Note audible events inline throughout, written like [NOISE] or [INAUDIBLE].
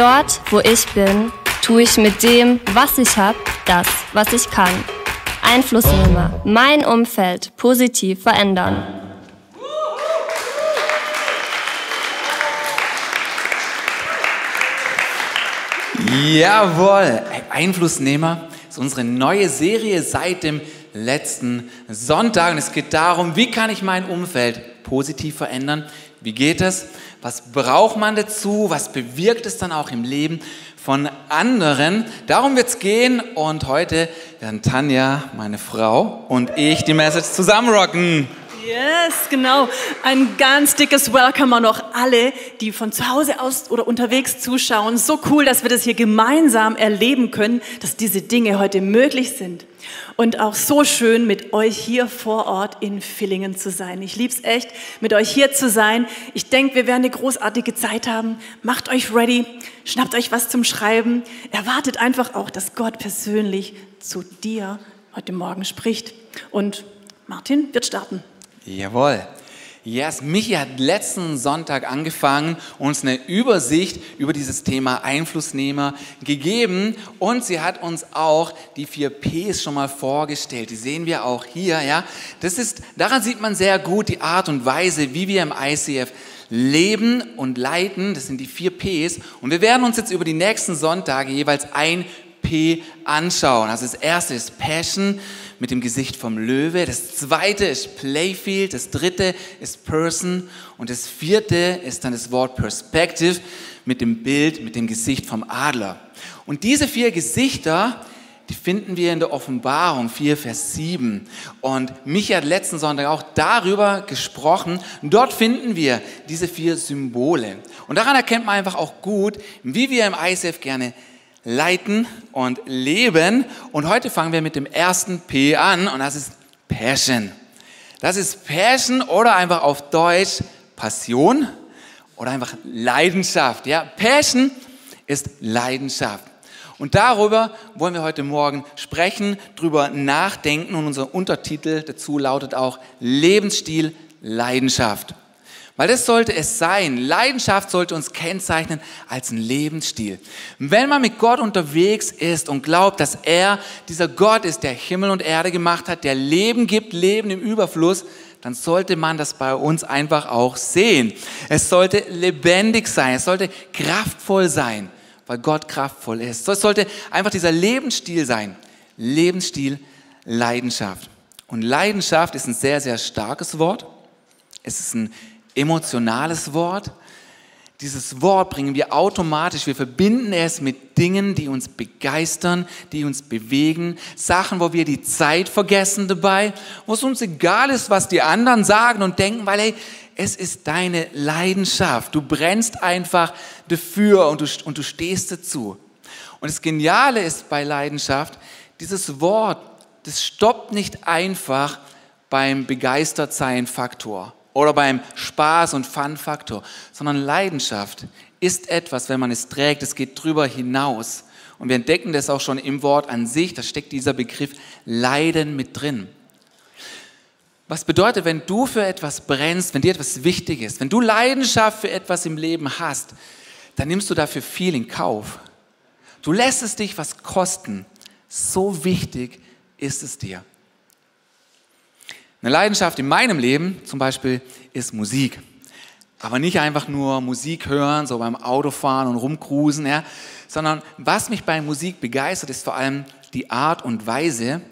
Dort, wo ich bin, tue ich mit dem, was ich habe, das, was ich kann. Einflussnehmer, mein Umfeld positiv verändern. Jawohl, Einflussnehmer ist unsere neue Serie seit dem letzten Sonntag. Und es geht darum, wie kann ich mein Umfeld positiv verändern? Wie geht es? Was braucht man dazu? Was bewirkt es dann auch im Leben von anderen? Darum wird es gehen. Und heute werden Tanja, meine Frau, und ich die Message zusammenrocken. Yes, genau. Ein ganz dickes Welcome an noch alle, die von zu Hause aus oder unterwegs zuschauen. So cool, dass wir das hier gemeinsam erleben können, dass diese Dinge heute möglich sind. Und auch so schön, mit euch hier vor Ort in Villingen zu sein. Ich lieb's echt, mit euch hier zu sein. Ich denke, wir werden eine großartige Zeit haben. Macht euch ready, schnappt euch was zum Schreiben. Erwartet einfach auch, dass Gott persönlich zu dir heute Morgen spricht. Und Martin wird starten. Jawohl. Yes, Michi hat letzten Sonntag angefangen, uns eine Übersicht über dieses Thema Einflussnehmer gegeben und sie hat uns auch die vier Ps schon mal vorgestellt. Die sehen wir auch hier, ja. Das ist, daran sieht man sehr gut die Art und Weise, wie wir im ICF leben und leiten. Das sind die vier Ps und wir werden uns jetzt über die nächsten Sonntage jeweils ein P anschauen. Also das erste ist Passion mit dem Gesicht vom Löwe. Das zweite ist Playfield. Das dritte ist Person. Und das vierte ist dann das Wort Perspective mit dem Bild, mit dem Gesicht vom Adler. Und diese vier Gesichter, die finden wir in der Offenbarung 4, Vers 7. Und Micha hat letzten Sonntag auch darüber gesprochen. dort finden wir diese vier Symbole. Und daran erkennt man einfach auch gut, wie wir im ISF gerne leiten und leben. Und heute fangen wir mit dem ersten P an und das ist Passion. Das ist Passion oder einfach auf Deutsch Passion oder einfach Leidenschaft. Ja, Passion ist Leidenschaft. Und darüber wollen wir heute Morgen sprechen, drüber nachdenken und unser Untertitel dazu lautet auch Lebensstil Leidenschaft. Weil das sollte es sein. Leidenschaft sollte uns kennzeichnen als ein Lebensstil. Wenn man mit Gott unterwegs ist und glaubt, dass er dieser Gott ist, der Himmel und Erde gemacht hat, der Leben gibt, Leben im Überfluss, dann sollte man das bei uns einfach auch sehen. Es sollte lebendig sein, es sollte kraftvoll sein, weil Gott kraftvoll ist. Es sollte einfach dieser Lebensstil sein. Lebensstil, Leidenschaft. Und Leidenschaft ist ein sehr, sehr starkes Wort. Es ist ein emotionales Wort. Dieses Wort bringen wir automatisch, wir verbinden es mit Dingen, die uns begeistern, die uns bewegen, Sachen, wo wir die Zeit vergessen dabei, wo es uns egal ist, was die anderen sagen und denken, weil hey, es ist deine Leidenschaft. Du brennst einfach dafür und du, und du stehst dazu. Und das Geniale ist bei Leidenschaft, dieses Wort, das stoppt nicht einfach beim Begeistertsein-Faktor oder beim Spaß und Fun-Faktor, sondern Leidenschaft ist etwas, wenn man es trägt, es geht drüber hinaus. Und wir entdecken das auch schon im Wort an sich, da steckt dieser Begriff Leiden mit drin. Was bedeutet, wenn du für etwas brennst, wenn dir etwas wichtig ist, wenn du Leidenschaft für etwas im Leben hast, dann nimmst du dafür viel in Kauf. Du lässt es dich was kosten. So wichtig ist es dir. Eine Leidenschaft in meinem Leben zum Beispiel ist Musik. Aber nicht einfach nur Musik hören, so beim Autofahren und rumcruisen, ja, sondern was mich bei Musik begeistert, ist vor allem die Art und Weise,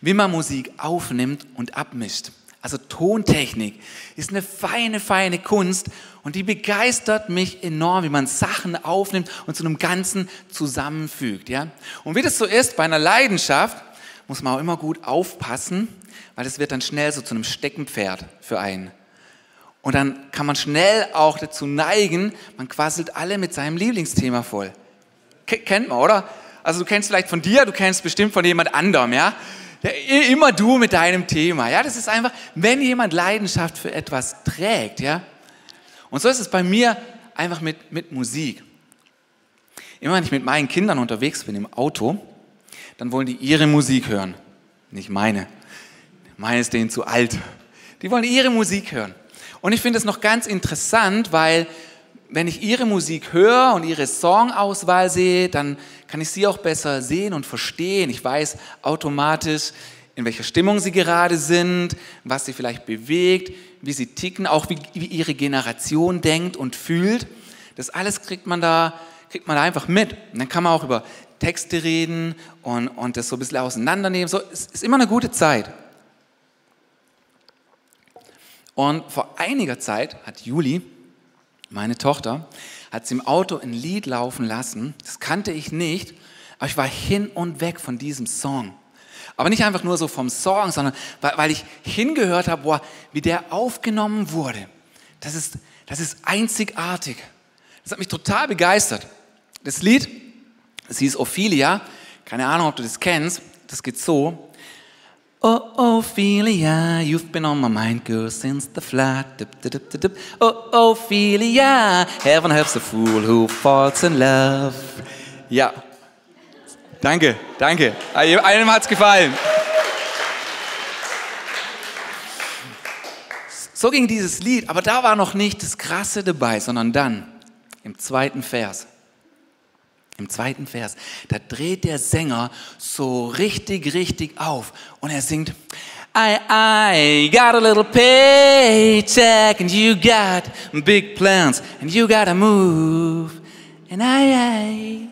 wie man Musik aufnimmt und abmischt. Also Tontechnik ist eine feine, feine Kunst und die begeistert mich enorm, wie man Sachen aufnimmt und zu einem Ganzen zusammenfügt. Ja? Und wie das so ist bei einer Leidenschaft, muss man auch immer gut aufpassen, weil es wird dann schnell so zu einem Steckenpferd für einen. Und dann kann man schnell auch dazu neigen, man quasselt alle mit seinem Lieblingsthema voll. Kennt man, oder? Also du kennst vielleicht von dir, du kennst bestimmt von jemand anderem, ja? ja? Immer du mit deinem Thema, ja? Das ist einfach, wenn jemand Leidenschaft für etwas trägt, ja? Und so ist es bei mir einfach mit, mit Musik. Immer wenn ich mit meinen Kindern unterwegs bin im Auto, dann wollen die ihre Musik hören, nicht meine. Meine ist denen zu alt. Die wollen ihre Musik hören. Und ich finde es noch ganz interessant, weil wenn ich ihre Musik höre und ihre Songauswahl sehe, dann kann ich sie auch besser sehen und verstehen. Ich weiß automatisch, in welcher Stimmung sie gerade sind, was sie vielleicht bewegt, wie sie ticken, auch wie, wie ihre Generation denkt und fühlt. Das alles kriegt man da, kriegt man da einfach mit. Und dann kann man auch über Texte reden und, und das so ein bisschen auseinandernehmen. So, es ist immer eine gute Zeit. Und vor einiger Zeit hat Juli, meine Tochter, hat sie im Auto ein Lied laufen lassen. Das kannte ich nicht, aber ich war hin und weg von diesem Song. Aber nicht einfach nur so vom Song, sondern weil, ich hingehört habe, boah, wie der aufgenommen wurde. Das ist, das ist einzigartig. Das hat mich total begeistert. Das Lied, das hieß Ophelia. Keine Ahnung, ob du das kennst. Das geht so. Oh, Ophelia, you've been on my mind, girl, since the flood. Dip, dip, dip, dip. Oh, Ophelia, heaven helps a fool who falls in love. Ja. Danke, danke. Einem hat's gefallen. So ging dieses Lied, aber da war noch nicht das Krasse dabei, sondern dann im zweiten Vers. Im zweiten Vers, da dreht der Sänger so richtig, richtig auf und er singt, I, I got a little paycheck and you got big plans and you gotta move and I, I.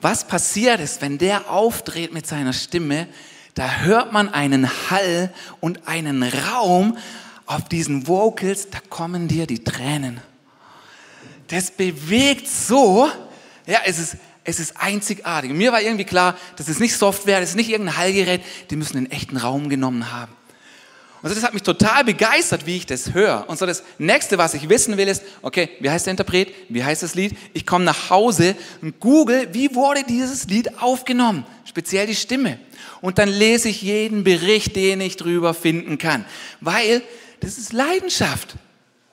Was passiert ist, wenn der aufdreht mit seiner Stimme, da hört man einen Hall und einen Raum, auf diesen Vocals, da kommen dir die Tränen. Das bewegt so, ja, es ist, es ist einzigartig. Mir war irgendwie klar, das ist nicht Software, das ist nicht irgendein Hallgerät, die müssen einen echten Raum genommen haben. Und so, das hat mich total begeistert, wie ich das höre. Und so das nächste, was ich wissen will, ist, okay, wie heißt der Interpret? Wie heißt das Lied? Ich komme nach Hause und google, wie wurde dieses Lied aufgenommen? Speziell die Stimme. Und dann lese ich jeden Bericht, den ich drüber finden kann. Weil das ist Leidenschaft.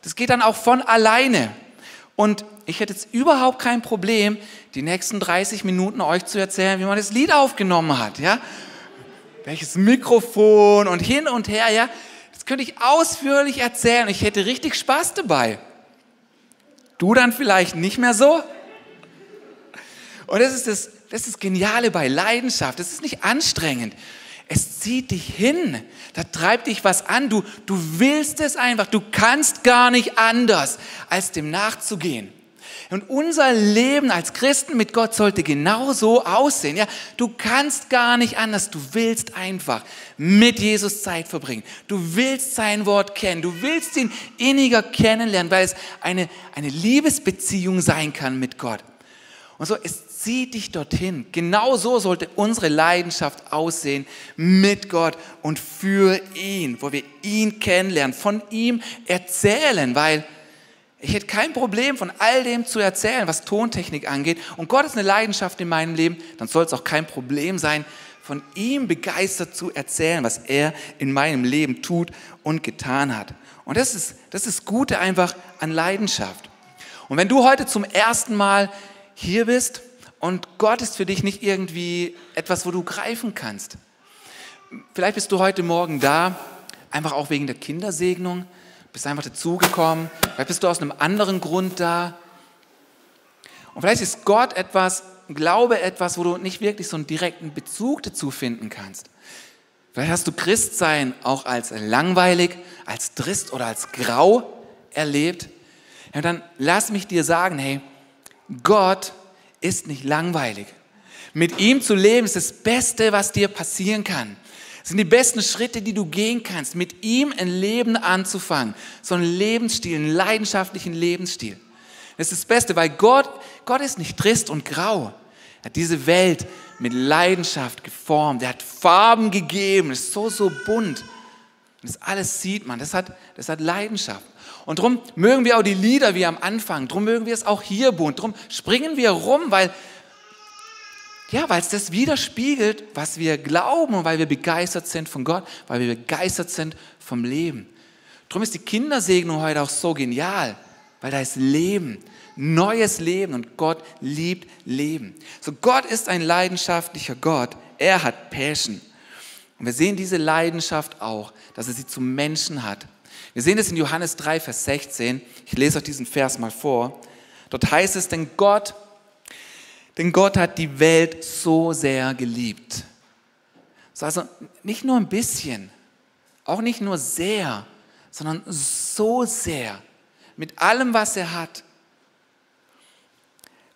Das geht dann auch von alleine. Und ich hätte jetzt überhaupt kein Problem, die nächsten 30 Minuten euch zu erzählen, wie man das Lied aufgenommen hat, ja? Welches Mikrofon und hin und her, ja? Das könnte ich ausführlich erzählen. Ich hätte richtig Spaß dabei. Du dann vielleicht nicht mehr so? Und das ist das, das ist Geniale bei Leidenschaft. Das ist nicht anstrengend. Es zieht dich hin. Da treibt dich was an. Du, du willst es einfach. Du kannst gar nicht anders, als dem nachzugehen. Und unser Leben als Christen mit Gott sollte genau so aussehen. Ja, du kannst gar nicht anders. Du willst einfach mit Jesus Zeit verbringen. Du willst sein Wort kennen. Du willst ihn inniger kennenlernen, weil es eine, eine Liebesbeziehung sein kann mit Gott. Und so, es zieht dich dorthin. Genau so sollte unsere Leidenschaft aussehen mit Gott und für ihn, wo wir ihn kennenlernen, von ihm erzählen, weil ich hätte kein Problem, von all dem zu erzählen, was Tontechnik angeht. Und Gott ist eine Leidenschaft in meinem Leben, dann soll es auch kein Problem sein, von ihm begeistert zu erzählen, was er in meinem Leben tut und getan hat. Und das ist das ist Gute einfach an Leidenschaft. Und wenn du heute zum ersten Mal hier bist und Gott ist für dich nicht irgendwie etwas, wo du greifen kannst. Vielleicht bist du heute Morgen da, einfach auch wegen der Kindersegnung, bist einfach dazugekommen. Vielleicht bist du aus einem anderen Grund da. Und vielleicht ist Gott etwas, Glaube etwas, wo du nicht wirklich so einen direkten Bezug dazu finden kannst. Vielleicht hast du Christsein auch als langweilig, als trist oder als grau erlebt. Ja, dann lass mich dir sagen, hey, Gott ist nicht langweilig. Mit ihm zu leben ist das Beste, was dir passieren kann. Das sind die besten Schritte, die du gehen kannst, mit ihm ein Leben anzufangen. So einen Lebensstil, einen leidenschaftlichen Lebensstil. Das ist das Beste, weil Gott, Gott ist nicht trist und grau. Er hat diese Welt mit Leidenschaft geformt. Er hat Farben gegeben. Es ist so, so bunt. Das alles sieht man. Das hat, das hat Leidenschaft. Und darum mögen wir auch die Lieder wie am Anfang, darum mögen wir es auch hier bunt, darum springen wir rum, weil ja, es das widerspiegelt, was wir glauben und weil wir begeistert sind von Gott, weil wir begeistert sind vom Leben. Darum ist die Kindersegnung heute auch so genial, weil da ist Leben, neues Leben und Gott liebt Leben. So Gott ist ein leidenschaftlicher Gott. Er hat Passion. Und wir sehen diese Leidenschaft auch, dass er sie zum Menschen hat. Wir sehen es in Johannes 3, Vers 16. Ich lese euch diesen Vers mal vor. Dort heißt es, denn Gott, denn Gott hat die Welt so sehr geliebt. Also nicht nur ein bisschen, auch nicht nur sehr, sondern so sehr, mit allem, was er hat.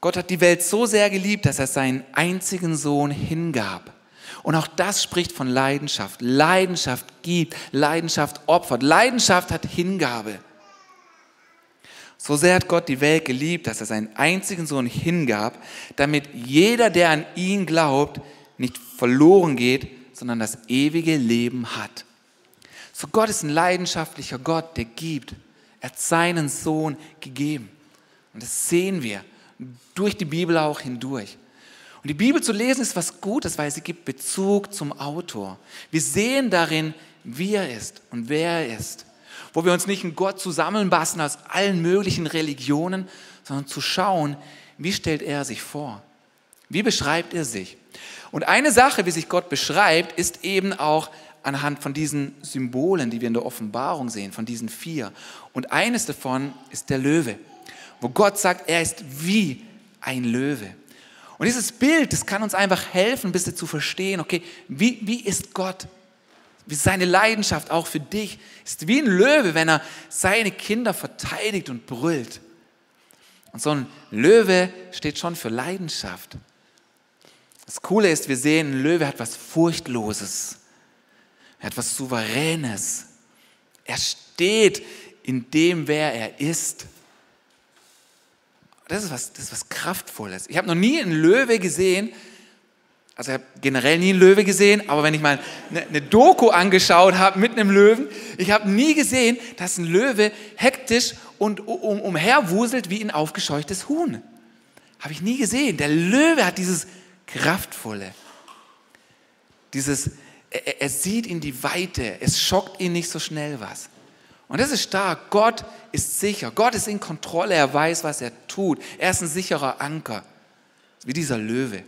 Gott hat die Welt so sehr geliebt, dass er seinen einzigen Sohn hingab. Und auch das spricht von Leidenschaft. Leidenschaft gibt, Leidenschaft opfert. Leidenschaft hat Hingabe. So sehr hat Gott die Welt geliebt, dass er seinen einzigen Sohn hingab, damit jeder, der an ihn glaubt, nicht verloren geht, sondern das ewige Leben hat. So Gott ist ein leidenschaftlicher Gott, der gibt. Er hat seinen Sohn gegeben. Und das sehen wir durch die Bibel auch hindurch. Und die Bibel zu lesen ist was Gutes, weil sie gibt Bezug zum Autor. Wir sehen darin, wie er ist und wer er ist. Wo wir uns nicht einen Gott zusammenbassen aus allen möglichen Religionen, sondern zu schauen, wie stellt er sich vor? Wie beschreibt er sich? Und eine Sache, wie sich Gott beschreibt, ist eben auch anhand von diesen Symbolen, die wir in der Offenbarung sehen, von diesen vier. Und eines davon ist der Löwe, wo Gott sagt, er ist wie ein Löwe. Und dieses Bild, das kann uns einfach helfen, ein bisschen zu verstehen, okay, wie, wie ist Gott? Wie seine Leidenschaft auch für dich ist wie ein Löwe, wenn er seine Kinder verteidigt und brüllt. Und so ein Löwe steht schon für Leidenschaft. Das Coole ist, wir sehen, ein Löwe hat was Furchtloses. Er hat was Souveränes. Er steht in dem, wer er ist. Das ist was, das ist was Kraftvolles. Ich habe noch nie einen Löwe gesehen, also ich habe generell nie einen Löwe gesehen, aber wenn ich mal eine, eine Doku angeschaut habe mit einem Löwen, ich habe nie gesehen, dass ein Löwe hektisch und um, umherwuselt wie ein aufgescheuchtes Huhn. Habe ich nie gesehen. Der Löwe hat dieses Kraftvolle, dieses, er, er sieht in die Weite, es schockt ihn nicht so schnell was. Und das ist stark. Gott ist sicher. Gott ist in Kontrolle. Er weiß, was er tut. Er ist ein sicherer Anker. Wie dieser Löwe.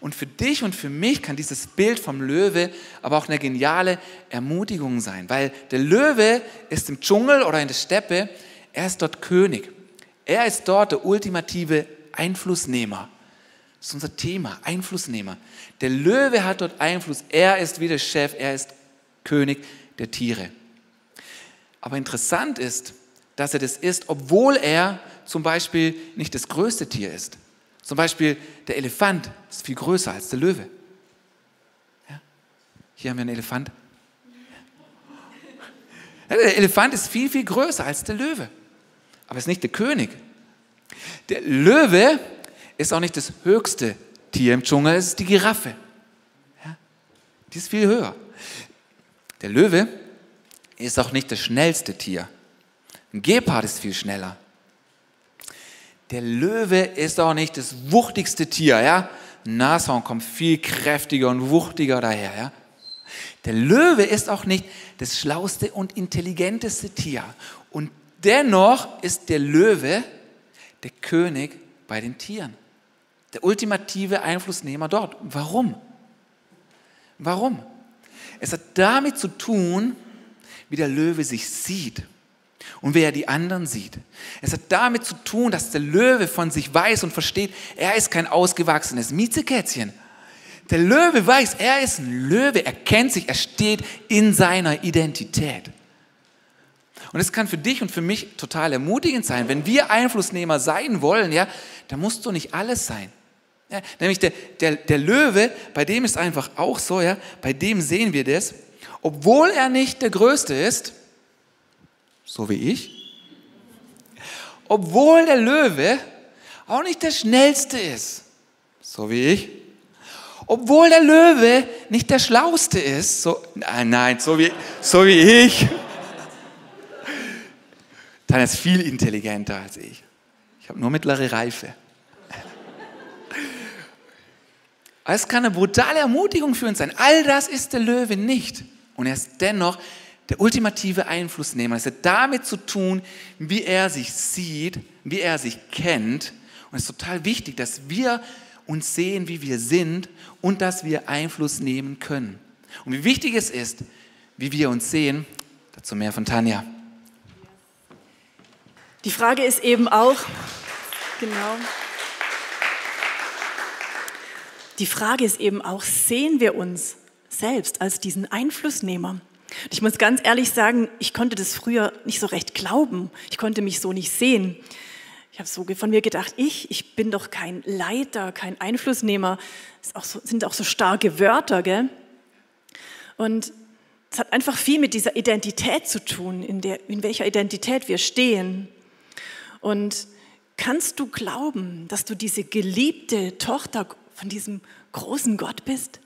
Und für dich und für mich kann dieses Bild vom Löwe aber auch eine geniale Ermutigung sein, weil der Löwe ist im Dschungel oder in der Steppe, er ist dort König. Er ist dort der ultimative Einflussnehmer. Das ist unser Thema, Einflussnehmer. Der Löwe hat dort Einfluss. Er ist wie der Chef, er ist König der Tiere. Aber interessant ist, dass er das ist, obwohl er zum Beispiel nicht das größte Tier ist. Zum Beispiel der Elefant ist viel größer als der Löwe. Ja? Hier haben wir einen Elefant. Ja, der Elefant ist viel, viel größer als der Löwe. Aber ist nicht der König. Der Löwe ist auch nicht das höchste Tier im Dschungel, es ist die Giraffe. Ja? Die ist viel höher. Der Löwe ist auch nicht das schnellste Tier. Ein Gepard ist viel schneller. Der Löwe ist auch nicht das wuchtigste Tier, ja? Ein Nashorn kommt viel kräftiger und wuchtiger daher, ja? Der Löwe ist auch nicht das schlauste und intelligenteste Tier. Und dennoch ist der Löwe der König bei den Tieren. Der ultimative Einflussnehmer dort. Warum? Warum? Es hat damit zu tun, wie der Löwe sich sieht und wie er die anderen sieht. Es hat damit zu tun, dass der Löwe von sich weiß und versteht, er ist kein ausgewachsenes Miezekätzchen. Der Löwe weiß, er ist ein Löwe, er kennt sich, er steht in seiner Identität. Und es kann für dich und für mich total ermutigend sein. Wenn wir Einflussnehmer sein wollen, ja, dann musst du nicht alles sein. Ja, nämlich der, der, der Löwe, bei dem ist einfach auch so, ja, bei dem sehen wir das, obwohl er nicht der Größte ist, so wie ich, obwohl der Löwe auch nicht der Schnellste ist, so wie ich, obwohl der Löwe nicht der Schlauste ist, so, nein, nein, so wie, so wie ich, dann ist viel intelligenter als ich. Ich habe nur mittlere Reife. Es kann eine brutale Ermutigung für uns sein. All das ist der Löwe nicht. Und er ist dennoch der ultimative Einflussnehmer. Es hat damit zu tun, wie er sich sieht, wie er sich kennt. Und es ist total wichtig, dass wir uns sehen, wie wir sind und dass wir Einfluss nehmen können. Und wie wichtig es ist, wie wir uns sehen, dazu mehr von Tanja. Die Frage ist eben auch, genau. Die Frage ist eben auch, sehen wir uns selbst als diesen Einflussnehmer? Ich muss ganz ehrlich sagen, ich konnte das früher nicht so recht glauben. Ich konnte mich so nicht sehen. Ich habe so von mir gedacht, ich, ich bin doch kein Leiter, kein Einflussnehmer. Das auch so, sind auch so starke Wörter, gell? Und es hat einfach viel mit dieser Identität zu tun, in, der, in welcher Identität wir stehen. Und kannst du glauben, dass du diese geliebte Tochter von diesem großen Gott bist?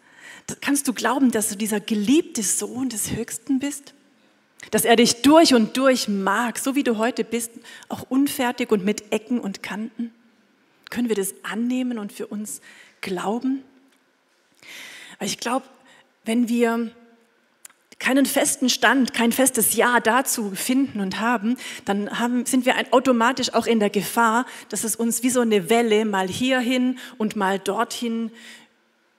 Kannst du glauben, dass du dieser geliebte Sohn des Höchsten bist? Dass er dich durch und durch mag, so wie du heute bist, auch unfertig und mit Ecken und Kanten? Können wir das annehmen und für uns glauben? Ich glaube, wenn wir keinen festen Stand, kein festes Ja dazu finden und haben, dann haben, sind wir automatisch auch in der Gefahr, dass es uns wie so eine Welle mal hierhin und mal dorthin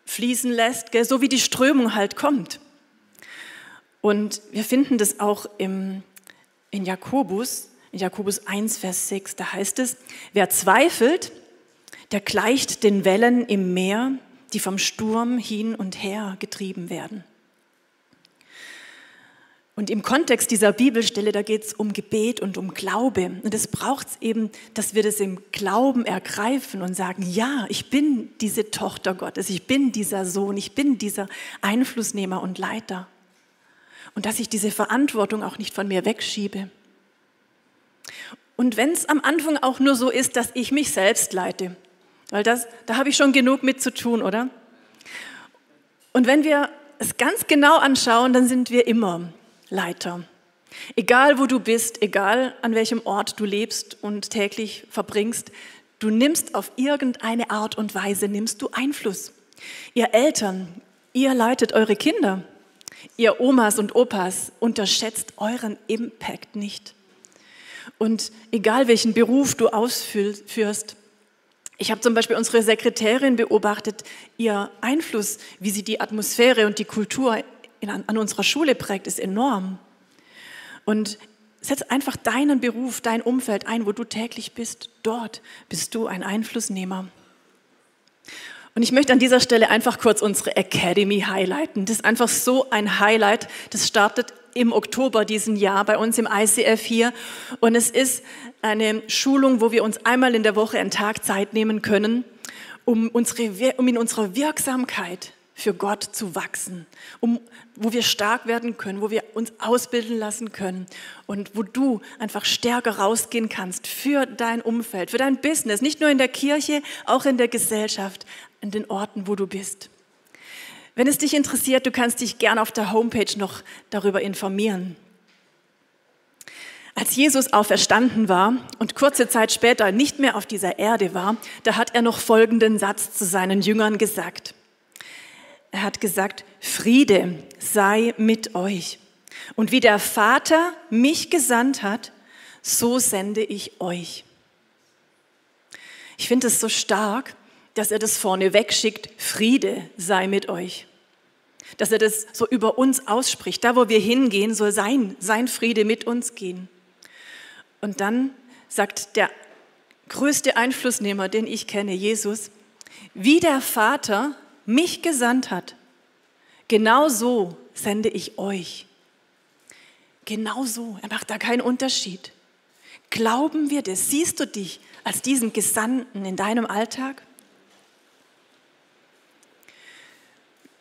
fließen lässt, gell? so wie die Strömung halt kommt. Und wir finden das auch im, in Jakobus, in Jakobus 1, Vers 6, da heißt es, wer zweifelt, der gleicht den Wellen im Meer, die vom Sturm hin und her getrieben werden. Und im Kontext dieser Bibelstelle, da geht es um Gebet und um Glaube. Und es braucht eben, dass wir das im Glauben ergreifen und sagen, ja, ich bin diese Tochter Gottes, ich bin dieser Sohn, ich bin dieser Einflussnehmer und Leiter. Und dass ich diese Verantwortung auch nicht von mir wegschiebe. Und wenn es am Anfang auch nur so ist, dass ich mich selbst leite, weil das, da habe ich schon genug mit zu tun, oder? Und wenn wir es ganz genau anschauen, dann sind wir immer Leiter. Egal wo du bist, egal an welchem Ort du lebst und täglich verbringst, du nimmst auf irgendeine Art und Weise, nimmst du Einfluss. Ihr Eltern, ihr leitet eure Kinder. Ihr Omas und Opas unterschätzt euren Impact nicht. Und egal welchen Beruf du ausführst, ich habe zum Beispiel unsere Sekretärin beobachtet, ihr Einfluss, wie sie die Atmosphäre und die Kultur in, an unserer Schule prägt, ist enorm. Und setz einfach deinen Beruf, dein Umfeld ein, wo du täglich bist. Dort bist du ein Einflussnehmer. Und ich möchte an dieser Stelle einfach kurz unsere Academy highlighten. Das ist einfach so ein Highlight. Das startet im Oktober diesen Jahr bei uns im ICF hier. Und es ist eine Schulung, wo wir uns einmal in der Woche einen Tag Zeit nehmen können, um, unsere, um in unserer Wirksamkeit für Gott zu wachsen, um, wo wir stark werden können, wo wir uns ausbilden lassen können und wo du einfach stärker rausgehen kannst für dein Umfeld, für dein Business, nicht nur in der Kirche, auch in der Gesellschaft, in den Orten, wo du bist. Wenn es dich interessiert, du kannst dich gern auf der Homepage noch darüber informieren. Als Jesus auferstanden war und kurze Zeit später nicht mehr auf dieser Erde war, da hat er noch folgenden Satz zu seinen Jüngern gesagt. Er hat gesagt, Friede sei mit euch. Und wie der Vater mich gesandt hat, so sende ich euch. Ich finde es so stark, dass er das vorne wegschickt, Friede sei mit euch. Dass er das so über uns ausspricht. Da, wo wir hingehen, soll sein, sein Friede mit uns gehen. Und dann sagt der größte Einflussnehmer, den ich kenne, Jesus, wie der Vater mich gesandt hat, genau so sende ich euch. Genau so. Er macht da keinen Unterschied. Glauben wir das? Siehst du dich als diesen Gesandten in deinem Alltag?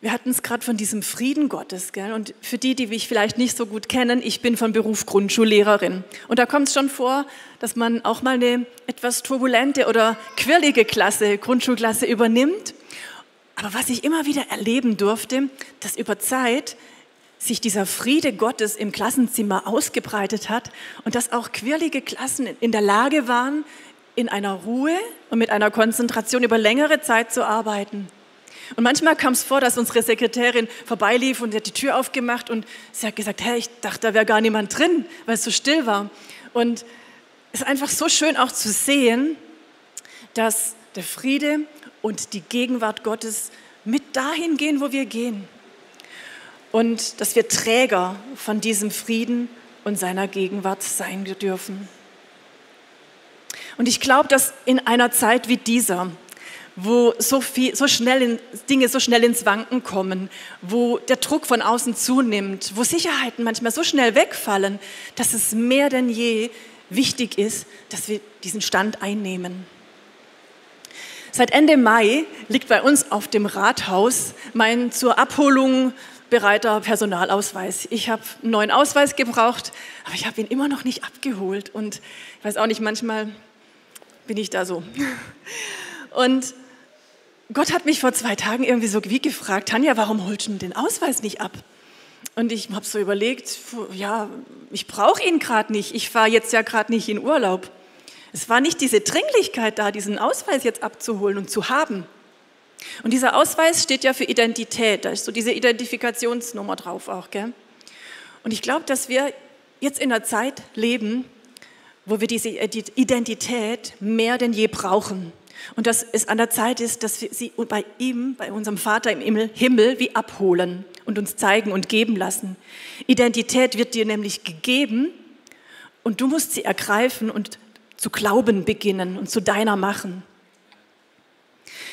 Wir hatten es gerade von diesem Frieden Gottes. Gell? Und für die, die mich vielleicht nicht so gut kennen, ich bin von Beruf Grundschullehrerin. Und da kommt es schon vor, dass man auch mal eine etwas turbulente oder quirlige Klasse, Grundschulklasse übernimmt. Aber was ich immer wieder erleben durfte, dass über Zeit sich dieser Friede Gottes im Klassenzimmer ausgebreitet hat und dass auch quirlige Klassen in der Lage waren, in einer Ruhe und mit einer Konzentration über längere Zeit zu arbeiten. Und manchmal kam es vor, dass unsere Sekretärin vorbeilief und sie hat die Tür aufgemacht und sie hat gesagt, hey, ich dachte, da wäre gar niemand drin, weil es so still war. Und es ist einfach so schön auch zu sehen, dass der Friede und die Gegenwart Gottes mit dahin gehen, wo wir gehen. und dass wir Träger von diesem Frieden und seiner Gegenwart sein dürfen. Und ich glaube, dass in einer Zeit wie dieser, wo so, viel, so schnell in, Dinge so schnell ins Wanken kommen, wo der Druck von außen zunimmt, wo Sicherheiten manchmal so schnell wegfallen, dass es mehr denn je wichtig ist, dass wir diesen Stand einnehmen. Seit Ende Mai liegt bei uns auf dem Rathaus mein zur Abholung bereiter Personalausweis. Ich habe einen neuen Ausweis gebraucht, aber ich habe ihn immer noch nicht abgeholt. Und ich weiß auch nicht, manchmal bin ich da so. [LAUGHS] Und Gott hat mich vor zwei Tagen irgendwie so wie gefragt, Tanja, warum holst du den Ausweis nicht ab? Und ich habe so überlegt, ja, ich brauche ihn gerade nicht. Ich fahre jetzt ja gerade nicht in Urlaub. Es war nicht diese Dringlichkeit da, diesen Ausweis jetzt abzuholen und zu haben. Und dieser Ausweis steht ja für Identität. Da ist so diese Identifikationsnummer drauf auch. Gell? Und ich glaube, dass wir jetzt in einer Zeit leben, wo wir diese Identität mehr denn je brauchen. Und dass es an der Zeit ist, dass wir sie bei ihm, bei unserem Vater im Himmel, wie abholen und uns zeigen und geben lassen. Identität wird dir nämlich gegeben und du musst sie ergreifen und zu glauben beginnen und zu deiner machen.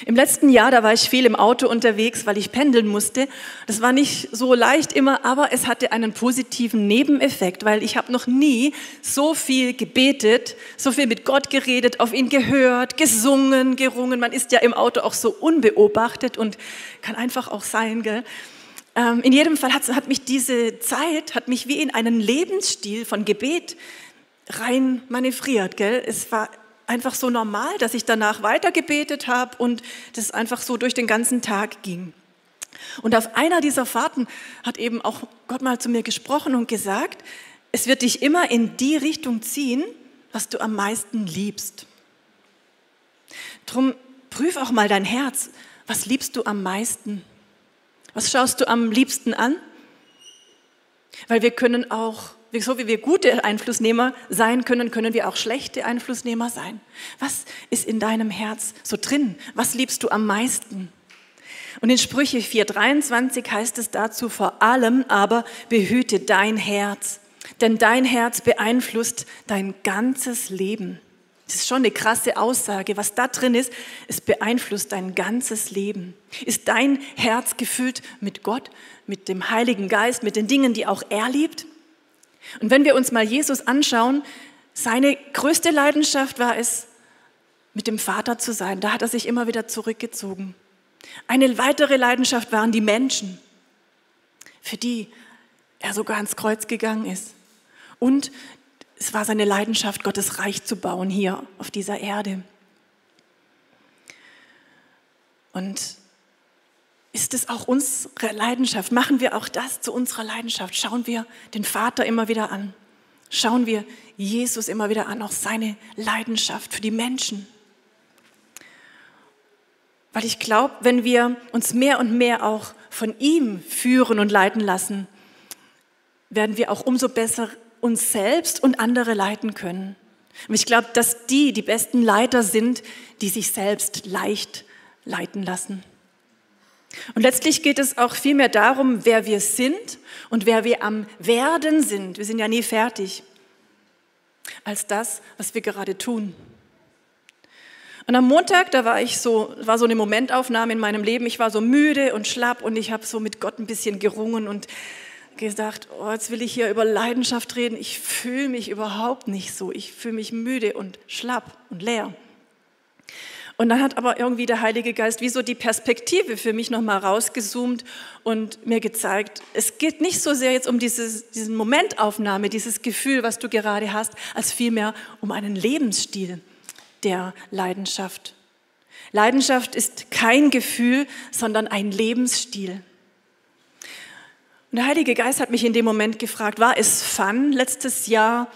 Im letzten Jahr, da war ich viel im Auto unterwegs, weil ich pendeln musste. Das war nicht so leicht immer, aber es hatte einen positiven Nebeneffekt, weil ich habe noch nie so viel gebetet, so viel mit Gott geredet, auf ihn gehört, gesungen, gerungen. Man ist ja im Auto auch so unbeobachtet und kann einfach auch sein, gell? Ähm, in jedem Fall hat, hat mich diese Zeit, hat mich wie in einen Lebensstil von Gebet rein manövriert, gell? Es war einfach so normal, dass ich danach weitergebetet habe und das einfach so durch den ganzen Tag ging. Und auf einer dieser Fahrten hat eben auch Gott mal zu mir gesprochen und gesagt, es wird dich immer in die Richtung ziehen, was du am meisten liebst. Drum prüf auch mal dein Herz. Was liebst du am meisten? Was schaust du am liebsten an? Weil wir können auch so wie wir gute Einflussnehmer sein können, können wir auch schlechte Einflussnehmer sein. Was ist in deinem Herz so drin? Was liebst du am meisten? Und in Sprüche 4:23 heißt es dazu vor allem aber behüte dein Herz, denn dein Herz beeinflusst dein ganzes Leben. Das ist schon eine krasse Aussage. Was da drin ist, es beeinflusst dein ganzes Leben. Ist dein Herz gefüllt mit Gott, mit dem Heiligen Geist, mit den Dingen, die auch er liebt? Und wenn wir uns mal Jesus anschauen, seine größte Leidenschaft war es, mit dem Vater zu sein. Da hat er sich immer wieder zurückgezogen. Eine weitere Leidenschaft waren die Menschen, für die er sogar ans Kreuz gegangen ist. Und es war seine Leidenschaft, Gottes Reich zu bauen hier auf dieser Erde. Und ist es auch unsere Leidenschaft? Machen wir auch das zu unserer Leidenschaft? Schauen wir den Vater immer wieder an? Schauen wir Jesus immer wieder an, auch seine Leidenschaft für die Menschen? Weil ich glaube, wenn wir uns mehr und mehr auch von ihm führen und leiten lassen, werden wir auch umso besser uns selbst und andere leiten können. Und ich glaube, dass die die besten Leiter sind, die sich selbst leicht leiten lassen. Und letztlich geht es auch vielmehr darum, wer wir sind und wer wir am Werden sind. Wir sind ja nie fertig, als das, was wir gerade tun. Und am Montag, da war ich so, war so eine Momentaufnahme in meinem Leben. Ich war so müde und schlapp und ich habe so mit Gott ein bisschen gerungen und gesagt, oh, jetzt will ich hier über Leidenschaft reden. Ich fühle mich überhaupt nicht so. Ich fühle mich müde und schlapp und leer. Und dann hat aber irgendwie der Heilige Geist wie so die Perspektive für mich nochmal rausgezoomt und mir gezeigt, es geht nicht so sehr jetzt um dieses, diesen Momentaufnahme, dieses Gefühl, was du gerade hast, als vielmehr um einen Lebensstil der Leidenschaft. Leidenschaft ist kein Gefühl, sondern ein Lebensstil. Und der Heilige Geist hat mich in dem Moment gefragt, war es Fun, letztes Jahr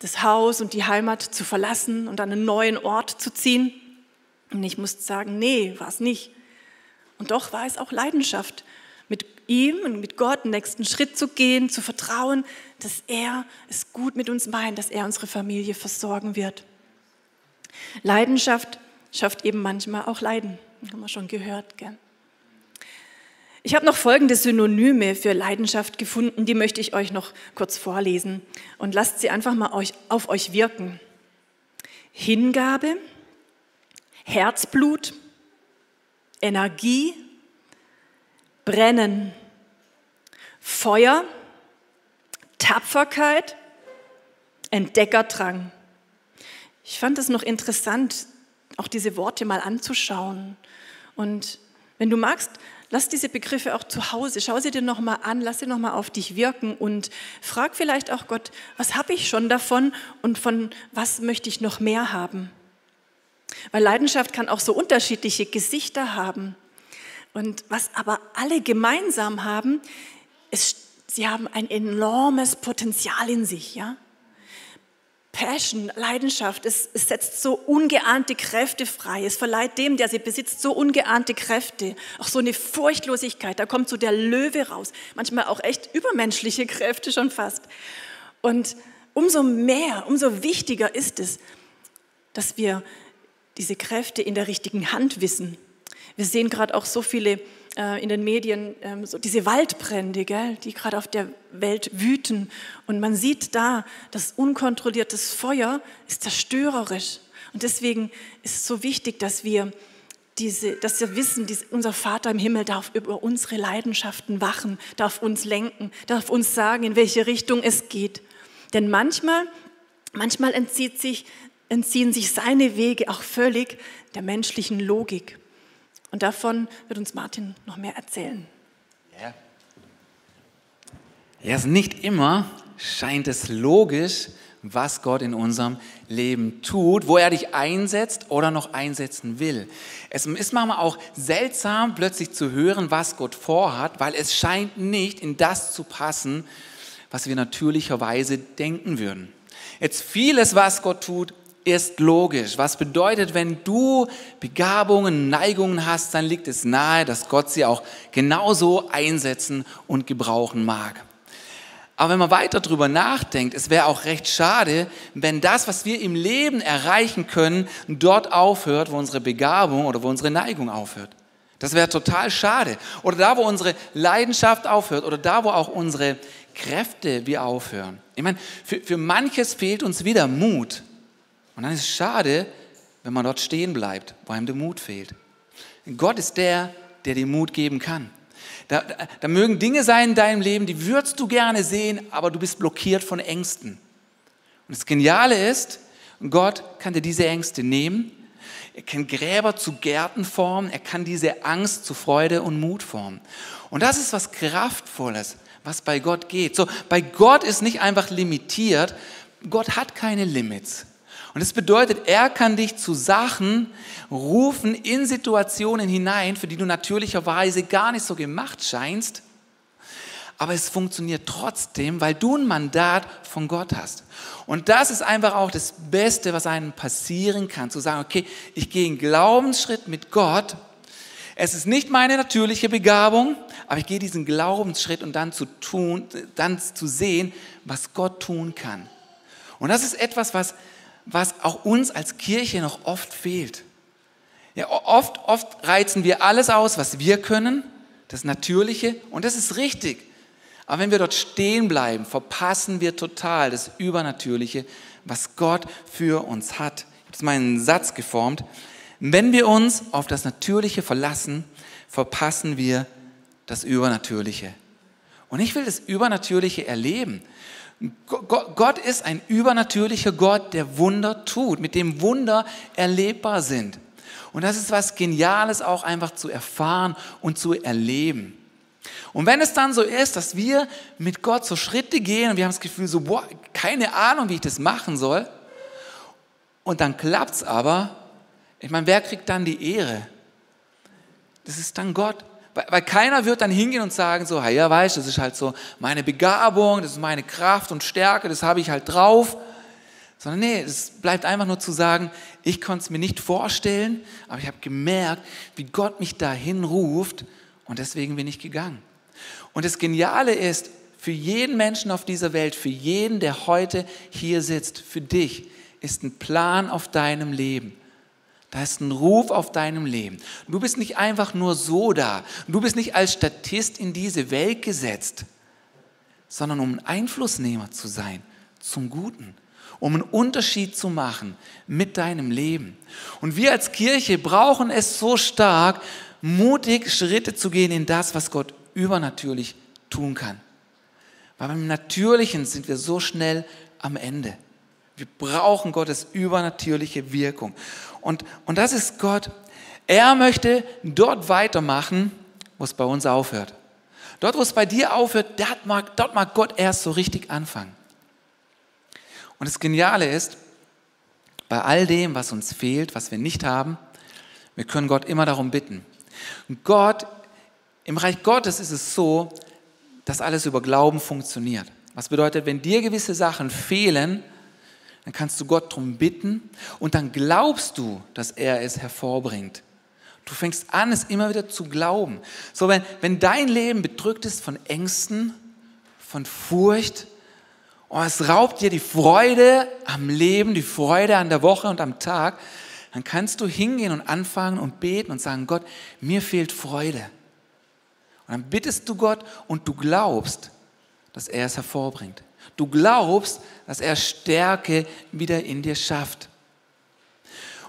das Haus und die Heimat zu verlassen und an einen neuen Ort zu ziehen? Und ich musste sagen, nee, war es nicht. Und doch war es auch Leidenschaft, mit ihm und mit Gott den nächsten Schritt zu gehen, zu vertrauen, dass er es gut mit uns meint, dass er unsere Familie versorgen wird. Leidenschaft schafft eben manchmal auch Leiden, haben wir schon gehört. Gell? Ich habe noch folgende Synonyme für Leidenschaft gefunden, die möchte ich euch noch kurz vorlesen und lasst sie einfach mal auf euch wirken. Hingabe, Herzblut, Energie, Brennen, Feuer, Tapferkeit, Entdeckerdrang. Ich fand es noch interessant, auch diese Worte mal anzuschauen. Und wenn du magst, lass diese Begriffe auch zu Hause, schau sie dir nochmal an, lass sie nochmal auf dich wirken und frag vielleicht auch Gott, was habe ich schon davon und von was möchte ich noch mehr haben? Weil Leidenschaft kann auch so unterschiedliche Gesichter haben. Und was aber alle gemeinsam haben, ist, sie haben ein enormes Potenzial in sich, ja? Passion, Leidenschaft, es, es, setzt so ungeahnte Kräfte frei. Es verleiht dem, der sie besitzt, so ungeahnte Kräfte. Auch so eine Furchtlosigkeit. Da kommt so der Löwe raus. Manchmal auch echt übermenschliche Kräfte schon fast. Und umso mehr, umso wichtiger ist es, dass wir diese Kräfte in der richtigen Hand wissen. Wir sehen gerade auch so viele äh, in den Medien, ähm, so diese Waldbrände, gell, die gerade auf der Welt wüten. Und man sieht da, das unkontrolliertes Feuer ist zerstörerisch. Und deswegen ist es so wichtig, dass wir diese, dass wir wissen, dies, unser Vater im Himmel darf über unsere Leidenschaften wachen, darf uns lenken, darf uns sagen, in welche Richtung es geht. Denn manchmal, manchmal entzieht sich entziehen sich seine Wege auch völlig der menschlichen Logik. Und davon wird uns Martin noch mehr erzählen. Ja. Ja, es nicht immer scheint es logisch, was Gott in unserem Leben tut, wo er dich einsetzt oder noch einsetzen will. Es ist manchmal auch seltsam, plötzlich zu hören, was Gott vorhat, weil es scheint nicht in das zu passen, was wir natürlicherweise denken würden. Jetzt vieles, was Gott tut, ist logisch. Was bedeutet, wenn du Begabungen, Neigungen hast, dann liegt es nahe, dass Gott sie auch genauso einsetzen und gebrauchen mag. Aber wenn man weiter darüber nachdenkt, es wäre auch recht schade, wenn das, was wir im Leben erreichen können, dort aufhört, wo unsere Begabung oder wo unsere Neigung aufhört. Das wäre total schade. Oder da, wo unsere Leidenschaft aufhört oder da, wo auch unsere Kräfte wie aufhören. Ich meine, für, für manches fehlt uns wieder Mut. Und dann ist es schade, wenn man dort stehen bleibt, wo einem der Mut fehlt. Gott ist der, der dir Mut geben kann. Da, da, da, mögen Dinge sein in deinem Leben, die würdest du gerne sehen, aber du bist blockiert von Ängsten. Und das Geniale ist, Gott kann dir diese Ängste nehmen. Er kann Gräber zu Gärten formen. Er kann diese Angst zu Freude und Mut formen. Und das ist was Kraftvolles, was bei Gott geht. So, bei Gott ist nicht einfach limitiert. Gott hat keine Limits. Und das bedeutet, er kann dich zu Sachen rufen in Situationen hinein, für die du natürlicherweise gar nicht so gemacht scheinst. Aber es funktioniert trotzdem, weil du ein Mandat von Gott hast. Und das ist einfach auch das Beste, was einem passieren kann, zu sagen, okay, ich gehe einen Glaubensschritt mit Gott. Es ist nicht meine natürliche Begabung, aber ich gehe diesen Glaubensschritt und dann zu tun, dann zu sehen, was Gott tun kann. Und das ist etwas, was was auch uns als Kirche noch oft fehlt. Ja, oft, oft reizen wir alles aus, was wir können, das Natürliche, und das ist richtig. Aber wenn wir dort stehen bleiben, verpassen wir total das Übernatürliche, was Gott für uns hat. Ich habe jetzt meinen Satz geformt. Wenn wir uns auf das Natürliche verlassen, verpassen wir das Übernatürliche. Und ich will das Übernatürliche erleben. Gott ist ein übernatürlicher Gott, der Wunder tut, mit dem Wunder erlebbar sind. Und das ist was Geniales auch einfach zu erfahren und zu erleben. Und wenn es dann so ist, dass wir mit Gott so Schritte gehen und wir haben das Gefühl so, boah, keine Ahnung, wie ich das machen soll, und dann klappt es aber, ich meine, wer kriegt dann die Ehre? Das ist dann Gott. Weil keiner wird dann hingehen und sagen so, ja, weißt du, das ist halt so meine Begabung, das ist meine Kraft und Stärke, das habe ich halt drauf. Sondern nee, es bleibt einfach nur zu sagen, ich konnte es mir nicht vorstellen, aber ich habe gemerkt, wie Gott mich dahin ruft und deswegen bin ich gegangen. Und das Geniale ist, für jeden Menschen auf dieser Welt, für jeden, der heute hier sitzt, für dich ist ein Plan auf deinem Leben. Da ist ein Ruf auf deinem Leben. Du bist nicht einfach nur so da. Du bist nicht als Statist in diese Welt gesetzt, sondern um ein Einflussnehmer zu sein zum Guten, um einen Unterschied zu machen mit deinem Leben. Und wir als Kirche brauchen es so stark, mutig Schritte zu gehen in das, was Gott übernatürlich tun kann. Weil beim Natürlichen sind wir so schnell am Ende. Wir brauchen Gottes übernatürliche Wirkung. Und, und das ist Gott. Er möchte dort weitermachen, wo es bei uns aufhört. Dort, wo es bei dir aufhört, dort mag, dort mag Gott erst so richtig anfangen. Und das Geniale ist, bei all dem, was uns fehlt, was wir nicht haben, wir können Gott immer darum bitten. Gott, im Reich Gottes ist es so, dass alles über Glauben funktioniert. Was bedeutet, wenn dir gewisse Sachen fehlen, dann kannst du Gott darum bitten und dann glaubst du, dass er es hervorbringt. Du fängst an, es immer wieder zu glauben. So, wenn, wenn dein Leben bedrückt ist von Ängsten, von Furcht, oh, es raubt dir die Freude am Leben, die Freude an der Woche und am Tag, dann kannst du hingehen und anfangen und beten und sagen, Gott, mir fehlt Freude. Und dann bittest du Gott und du glaubst, dass er es hervorbringt. Du glaubst, dass er Stärke wieder in dir schafft.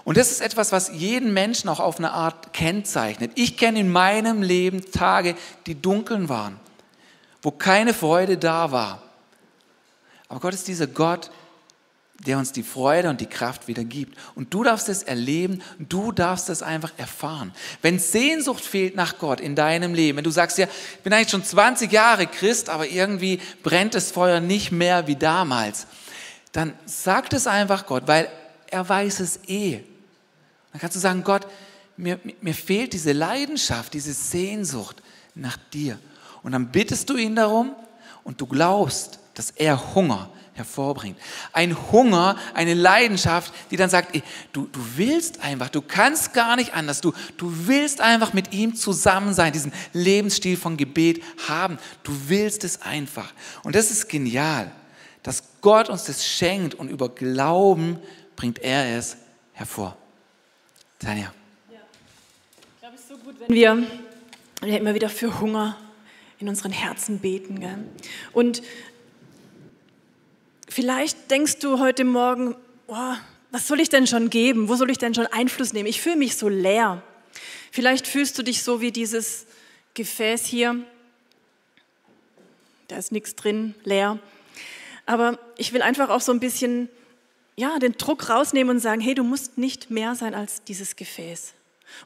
Und das ist etwas, was jeden Menschen auch auf eine Art kennzeichnet. Ich kenne in meinem Leben Tage, die dunkeln waren, wo keine Freude da war. Aber Gott ist dieser Gott, der uns die Freude und die Kraft wieder gibt. Und du darfst es erleben, du darfst es einfach erfahren. Wenn Sehnsucht fehlt nach Gott in deinem Leben, wenn du sagst, ja, ich bin eigentlich schon 20 Jahre Christ, aber irgendwie brennt das Feuer nicht mehr wie damals, dann sag es einfach Gott, weil er weiß es eh. Dann kannst du sagen, Gott, mir, mir fehlt diese Leidenschaft, diese Sehnsucht nach dir. Und dann bittest du ihn darum und du glaubst, dass er Hunger hervorbringt. Ein Hunger, eine Leidenschaft, die dann sagt, du, du willst einfach, du kannst gar nicht anders, du, du willst einfach mit ihm zusammen sein, diesen Lebensstil von Gebet haben. Du willst es einfach. Und das ist genial, dass Gott uns das schenkt und über Glauben bringt er es hervor. Tanja. Ja, ich glaube, es ist so gut, wenn wir, wir immer wieder für Hunger in unseren Herzen beten. Gell? Und Vielleicht denkst du heute Morgen, oh, was soll ich denn schon geben? Wo soll ich denn schon Einfluss nehmen? Ich fühle mich so leer. Vielleicht fühlst du dich so wie dieses Gefäß hier. Da ist nichts drin, leer. Aber ich will einfach auch so ein bisschen ja, den Druck rausnehmen und sagen, hey, du musst nicht mehr sein als dieses Gefäß.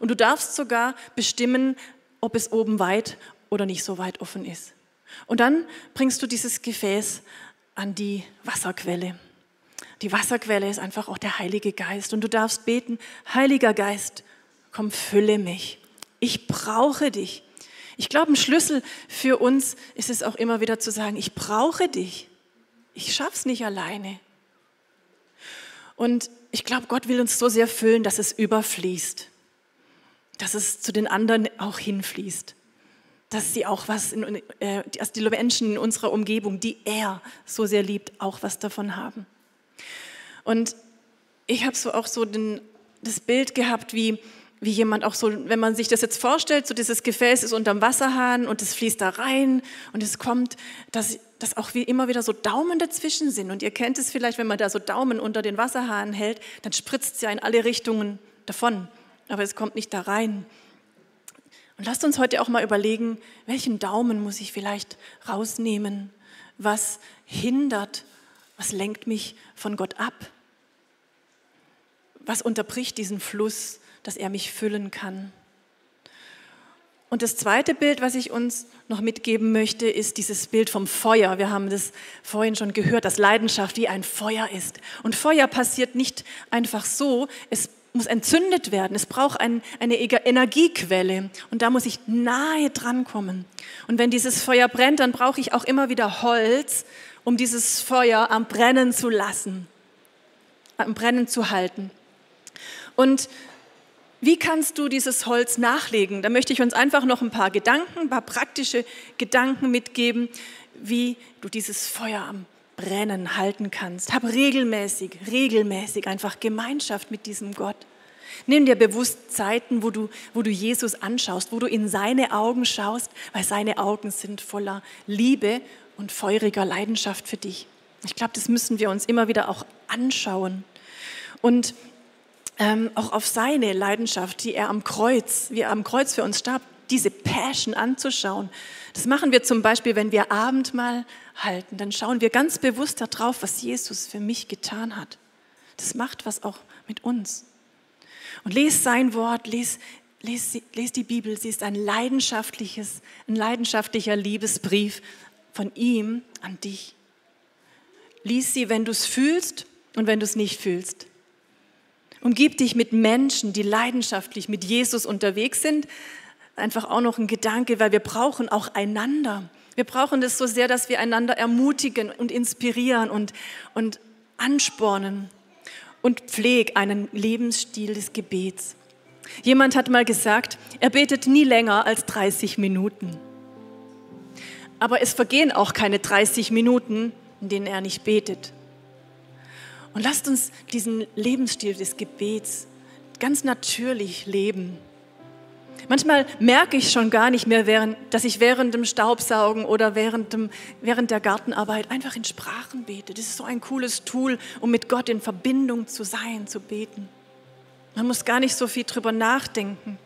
Und du darfst sogar bestimmen, ob es oben weit oder nicht so weit offen ist. Und dann bringst du dieses Gefäß an die Wasserquelle. Die Wasserquelle ist einfach auch der Heilige Geist. Und du darfst beten, Heiliger Geist, komm, fülle mich. Ich brauche dich. Ich glaube, ein Schlüssel für uns ist es auch immer wieder zu sagen, ich brauche dich. Ich schaff's nicht alleine. Und ich glaube, Gott will uns so sehr füllen, dass es überfließt. Dass es zu den anderen auch hinfließt dass sie auch was, in, äh, dass die Menschen in unserer Umgebung, die er so sehr liebt, auch was davon haben. Und ich habe so auch so den, das Bild gehabt, wie, wie jemand auch so, wenn man sich das jetzt vorstellt, so dieses Gefäß ist unterm Wasserhahn und es fließt da rein und es kommt, dass, dass auch wie immer wieder so Daumen dazwischen sind. Und ihr kennt es vielleicht, wenn man da so Daumen unter den Wasserhahn hält, dann spritzt es ja in alle Richtungen davon, aber es kommt nicht da rein. Und lasst uns heute auch mal überlegen, welchen Daumen muss ich vielleicht rausnehmen? Was hindert, was lenkt mich von Gott ab? Was unterbricht diesen Fluss, dass er mich füllen kann? Und das zweite Bild, was ich uns noch mitgeben möchte, ist dieses Bild vom Feuer. Wir haben das vorhin schon gehört, dass Leidenschaft wie ein Feuer ist. Und Feuer passiert nicht einfach so, es muss entzündet werden. Es braucht ein, eine Energiequelle und da muss ich nahe dran kommen. Und wenn dieses Feuer brennt, dann brauche ich auch immer wieder Holz, um dieses Feuer am Brennen zu lassen, am Brennen zu halten. Und wie kannst du dieses Holz nachlegen? Da möchte ich uns einfach noch ein paar Gedanken, ein paar praktische Gedanken mitgeben, wie du dieses Feuer am brennen halten kannst. Hab regelmäßig, regelmäßig einfach Gemeinschaft mit diesem Gott. Nimm dir bewusst Zeiten, wo du, wo du Jesus anschaust, wo du in seine Augen schaust, weil seine Augen sind voller Liebe und feuriger Leidenschaft für dich. Ich glaube, das müssen wir uns immer wieder auch anschauen. Und ähm, auch auf seine Leidenschaft, die er am Kreuz, wie er am Kreuz für uns starb, diese Passion anzuschauen. Das machen wir zum Beispiel, wenn wir Abendmahl halten. Dann schauen wir ganz bewusst darauf, was Jesus für mich getan hat. Das macht was auch mit uns. Und lese sein Wort, lese, lese, lese die Bibel. Sie ist ein leidenschaftliches, ein leidenschaftlicher Liebesbrief von ihm an dich. Lies sie, wenn du es fühlst und wenn du es nicht fühlst. Umgib dich mit Menschen, die leidenschaftlich mit Jesus unterwegs sind. Einfach auch noch ein Gedanke, weil wir brauchen auch einander. Wir brauchen das so sehr, dass wir einander ermutigen und inspirieren und, und anspornen und pfleg einen Lebensstil des Gebets. Jemand hat mal gesagt, er betet nie länger als 30 Minuten. Aber es vergehen auch keine 30 Minuten, in denen er nicht betet. Und lasst uns diesen Lebensstil des Gebets ganz natürlich leben. Manchmal merke ich schon gar nicht mehr, während, dass ich während dem Staubsaugen oder während, dem, während der Gartenarbeit einfach in Sprachen bete. Das ist so ein cooles Tool, um mit Gott in Verbindung zu sein, zu beten. Man muss gar nicht so viel drüber nachdenken.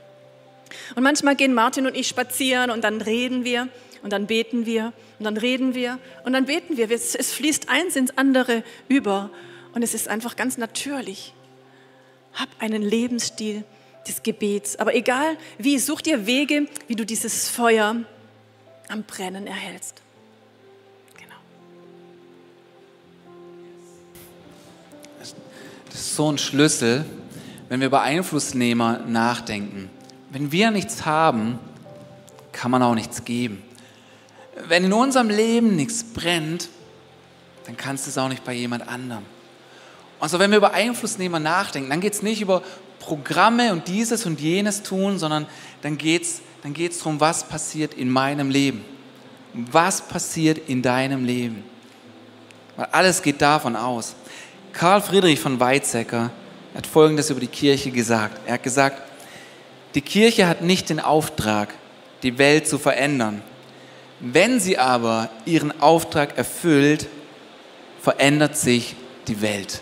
Und manchmal gehen Martin und ich spazieren und dann reden wir und dann beten wir und dann reden wir und dann beten wir. Es, es fließt eins ins andere über. Und es ist einfach ganz natürlich. Hab einen Lebensstil des Gebets. Aber egal wie, such dir Wege, wie du dieses Feuer am Brennen erhältst. Genau. Das ist so ein Schlüssel, wenn wir über Einflussnehmer nachdenken. Wenn wir nichts haben, kann man auch nichts geben. Wenn in unserem Leben nichts brennt, dann kannst du es auch nicht bei jemand anderem. Also wenn wir über Einflussnehmer nachdenken, dann geht es nicht über Programme und dieses und jenes tun, sondern dann geht es dann geht's darum, was passiert in meinem Leben. Was passiert in deinem Leben? Weil alles geht davon aus. Karl Friedrich von Weizsäcker hat Folgendes über die Kirche gesagt. Er hat gesagt, die Kirche hat nicht den Auftrag, die Welt zu verändern. Wenn sie aber ihren Auftrag erfüllt, verändert sich die Welt.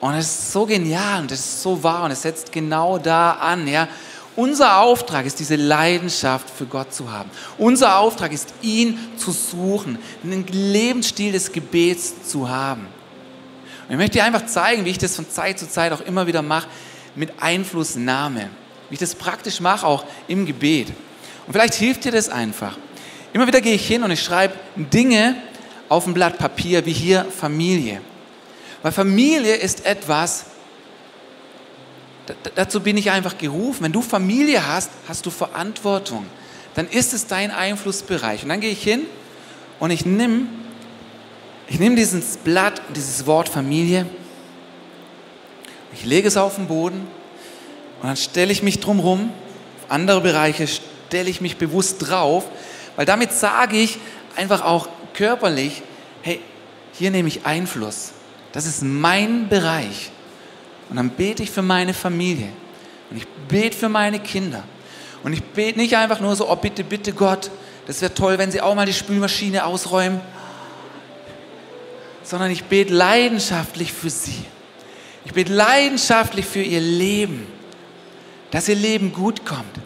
Und es ist so genial und es ist so wahr und es setzt genau da an. Ja. Unser Auftrag ist, diese Leidenschaft für Gott zu haben. Unser Auftrag ist, ihn zu suchen, einen Lebensstil des Gebets zu haben. Und ich möchte dir einfach zeigen, wie ich das von Zeit zu Zeit auch immer wieder mache, mit Einflussnahme. Wie ich das praktisch mache, auch im Gebet. Und vielleicht hilft dir das einfach. Immer wieder gehe ich hin und ich schreibe Dinge auf ein Blatt Papier, wie hier Familie. Weil Familie ist etwas, dazu bin ich einfach gerufen. Wenn du Familie hast, hast du Verantwortung. Dann ist es dein Einflussbereich. Und dann gehe ich hin und ich nehme ich nehm dieses Blatt, dieses Wort Familie, ich lege es auf den Boden und dann stelle ich mich drumherum, auf andere Bereiche stelle ich mich bewusst drauf, weil damit sage ich einfach auch körperlich, hey, hier nehme ich Einfluss. Das ist mein Bereich. Und dann bete ich für meine Familie. Und ich bete für meine Kinder. Und ich bete nicht einfach nur so, oh bitte, bitte Gott, das wäre toll, wenn Sie auch mal die Spülmaschine ausräumen. Sondern ich bete leidenschaftlich für Sie. Ich bete leidenschaftlich für Ihr Leben. Dass Ihr Leben gut kommt.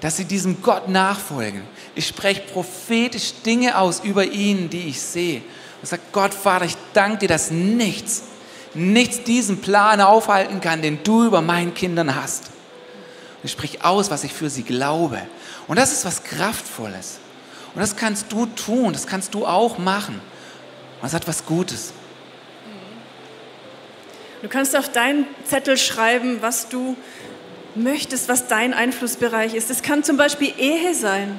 Dass Sie diesem Gott nachfolgen. Ich spreche prophetisch Dinge aus über Ihnen, die ich sehe und sagt, Gott Vater, ich danke dir, dass nichts, nichts diesen Plan aufhalten kann, den du über meinen Kindern hast. Und ich spreche aus, was ich für sie glaube. Und das ist was Kraftvolles. Und das kannst du tun, das kannst du auch machen. Und das hat was Gutes. Du kannst auf deinen Zettel schreiben, was du möchtest, was dein Einflussbereich ist. Es kann zum Beispiel Ehe sein.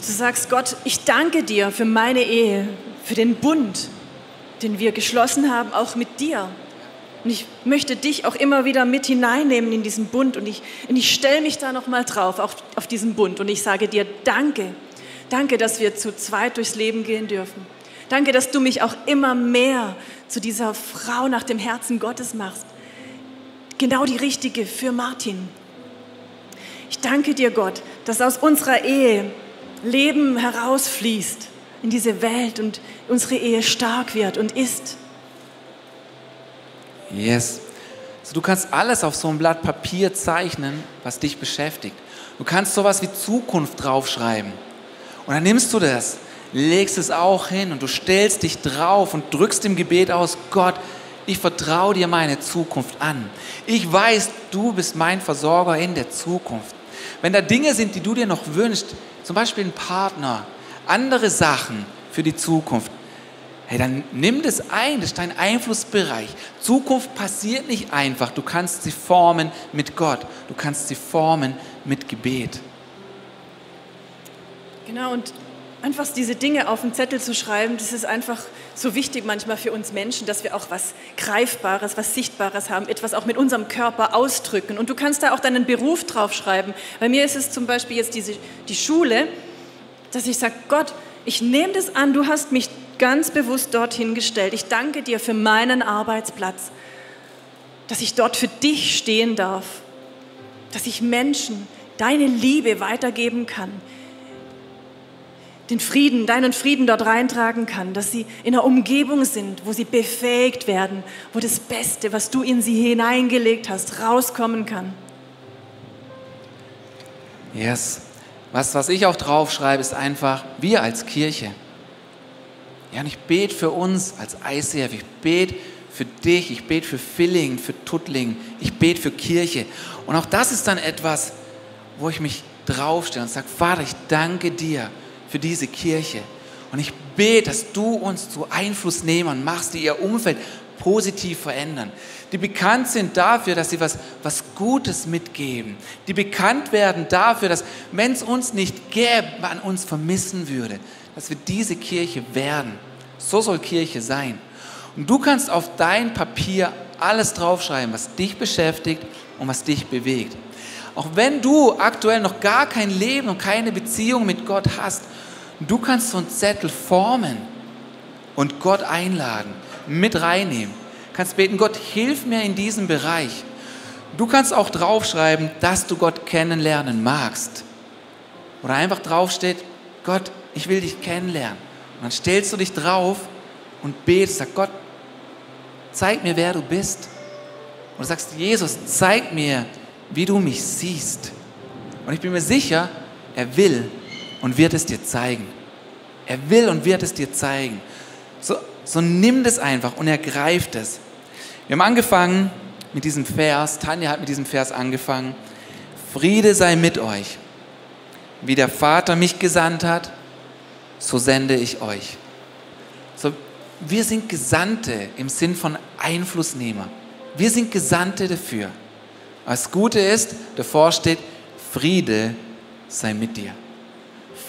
Du sagst, Gott, ich danke dir für meine Ehe, für den Bund, den wir geschlossen haben, auch mit dir. Und ich möchte dich auch immer wieder mit hineinnehmen in diesen Bund. Und ich, und ich stelle mich da nochmal drauf, auch auf diesen Bund. Und ich sage dir, danke. Danke, dass wir zu zweit durchs Leben gehen dürfen. Danke, dass du mich auch immer mehr zu dieser Frau nach dem Herzen Gottes machst. genau die richtige für Martin. Ich danke dir, Gott, dass aus unserer Ehe Leben herausfließt in diese Welt und unsere Ehe stark wird und ist. Yes. Also du kannst alles auf so ein Blatt Papier zeichnen, was dich beschäftigt. Du kannst sowas wie Zukunft draufschreiben. Und dann nimmst du das, legst es auch hin und du stellst dich drauf und drückst im Gebet aus, Gott, ich vertraue dir meine Zukunft an. Ich weiß, du bist mein Versorger in der Zukunft. Wenn da Dinge sind, die du dir noch wünschst, zum Beispiel ein Partner, andere Sachen für die Zukunft, hey, dann nimm das ein, das ist dein Einflussbereich. Zukunft passiert nicht einfach, du kannst sie formen mit Gott, du kannst sie formen mit Gebet. Genau, und einfach diese Dinge auf den Zettel zu schreiben, das ist einfach so wichtig manchmal für uns Menschen, dass wir auch was Greifbares, was Sichtbares haben, etwas auch mit unserem Körper ausdrücken. Und du kannst da auch deinen Beruf draufschreiben. Bei mir ist es zum Beispiel jetzt diese, die Schule, dass ich sage, Gott, ich nehme das an, du hast mich ganz bewusst dorthin gestellt. Ich danke dir für meinen Arbeitsplatz, dass ich dort für dich stehen darf, dass ich Menschen deine Liebe weitergeben kann, den Frieden, deinen Frieden dort reintragen kann, dass sie in einer Umgebung sind, wo sie befähigt werden, wo das Beste, was du in sie hineingelegt hast, rauskommen kann. Yes. Was, was ich auch draufschreibe, ist einfach, wir als Kirche. Ja, und ich bete für uns als ICF, ich bete für dich, ich bete für Filling, für Tuttling, ich bete für Kirche. Und auch das ist dann etwas, wo ich mich draufstelle und sage, Vater, ich danke dir für diese Kirche. Und ich bete, dass du uns zu Einflussnehmern machst, die ihr Umfeld positiv verändern. Die bekannt sind dafür, dass sie was, was Gutes mitgeben. Die bekannt werden dafür, dass, wenn es uns nicht gäbe, man uns vermissen würde. Dass wir diese Kirche werden. So soll Kirche sein. Und du kannst auf dein Papier alles draufschreiben, was dich beschäftigt und was dich bewegt. Auch wenn du aktuell noch gar kein Leben und keine Beziehung mit Gott hast, du kannst so einen Zettel formen und Gott einladen, mit reinnehmen. Du kannst beten, Gott, hilf mir in diesem Bereich. Du kannst auch draufschreiben, dass du Gott kennenlernen magst. Oder einfach draufsteht, Gott, ich will dich kennenlernen. Und dann stellst du dich drauf und betest, sag Gott, zeig mir, wer du bist. Und du sagst, Jesus, zeig mir, wie du mich siehst. Und ich bin mir sicher, er will und wird es dir zeigen. Er will und wird es dir zeigen. So, so nimm das einfach und ergreif es. Wir haben angefangen mit diesem Vers, Tanja hat mit diesem Vers angefangen. Friede sei mit euch. Wie der Vater mich gesandt hat, so sende ich euch. So, wir sind Gesandte im Sinn von Einflussnehmer. Wir sind Gesandte dafür. Das Gute ist, davor steht, Friede sei mit dir.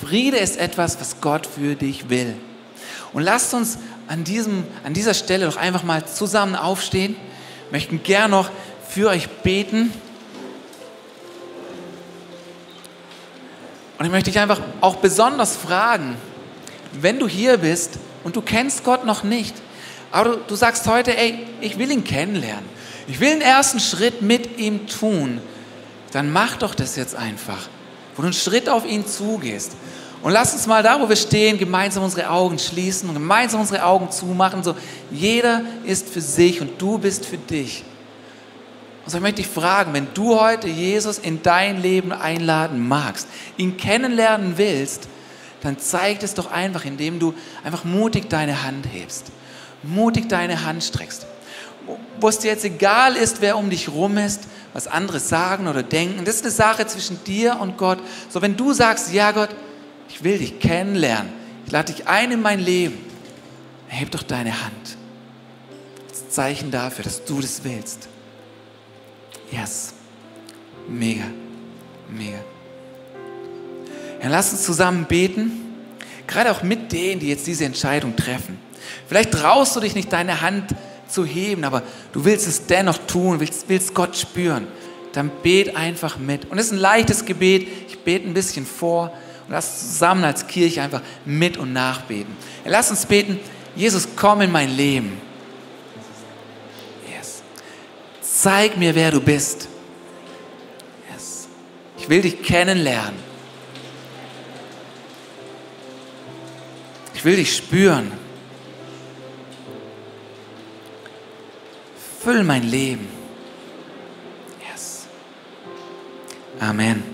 Friede ist etwas, was Gott für dich will. Und lasst uns an, diesem, an dieser Stelle doch einfach mal zusammen aufstehen. Wir möchten gern noch für euch beten. Und ich möchte dich einfach auch besonders fragen, wenn du hier bist und du kennst Gott noch nicht, aber du, du sagst heute, ey, ich will ihn kennenlernen. Ich will den ersten Schritt mit ihm tun. Dann mach doch das jetzt einfach, wo du einen Schritt auf ihn zugehst. Und lass uns mal da, wo wir stehen, gemeinsam unsere Augen schließen und gemeinsam unsere Augen zumachen. So, jeder ist für sich und du bist für dich. Und so möchte ich fragen, wenn du heute Jesus in dein Leben einladen magst, ihn kennenlernen willst, dann zeig es doch einfach, indem du einfach mutig deine Hand hebst, mutig deine Hand streckst wo es dir jetzt egal ist, wer um dich rum ist, was andere sagen oder denken. Das ist eine Sache zwischen dir und Gott. So, wenn du sagst, ja Gott, ich will dich kennenlernen, ich lade dich ein in mein Leben, heb doch deine Hand. Das Zeichen dafür, dass du das willst. Yes. Mega. Mega. Ja, lass uns zusammen beten. Gerade auch mit denen, die jetzt diese Entscheidung treffen. Vielleicht traust du dich nicht, deine Hand zu heben, aber du willst es dennoch tun, willst, willst Gott spüren, dann bet einfach mit. Und es ist ein leichtes Gebet. Ich bete ein bisschen vor lass zusammen als Kirche einfach mit und nachbeten. Lass uns beten, Jesus, komm in mein Leben. Yes. Zeig mir, wer du bist. Yes. Ich will dich kennenlernen. Ich will dich spüren. Füll mein Leben. Yes. Amen.